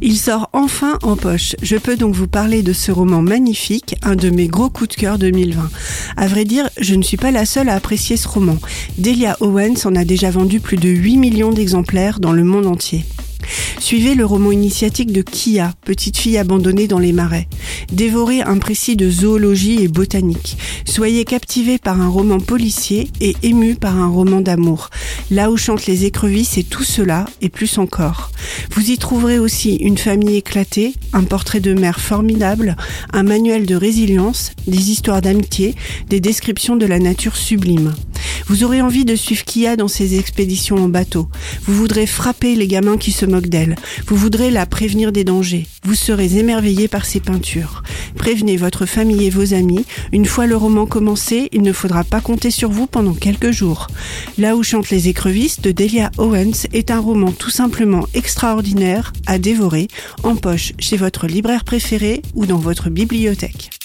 Il sort enfin en poche. Je peux donc vous parler de ce roman magnifique, un de mes gros coups de cœur 2020. À vrai dire, je ne suis pas la seule à apprécier ce roman. Delia Owens en a déjà vendu plus de 8 millions d'exemplaires dans le monde entier. Suivez le roman initiatique de Kia, petite fille abandonnée dans les marais. Dévorez un précis de zoologie et botanique. Soyez captivé par un roman policier et ému par un roman d'amour. Là où chantent les écrevisses et tout cela, et plus encore. Vous y trouverez aussi une famille éclatée, un portrait de mère formidable, un manuel de résilience, des histoires d'amitié, des descriptions de la nature sublime. Vous aurez envie de suivre Kia dans ses expéditions en bateau. Vous voudrez frapper les gamins qui se moquent d'elle. Vous voudrez la prévenir des dangers. Vous serez émerveillé par ses peintures. Prévenez votre famille et vos amis. Une fois le roman commencé, il ne faudra pas compter sur vous pendant quelques jours. Là où chantent les écrevisses de Delia Owens est un roman tout simplement extraordinaire à dévorer en poche chez votre libraire préféré ou dans votre bibliothèque.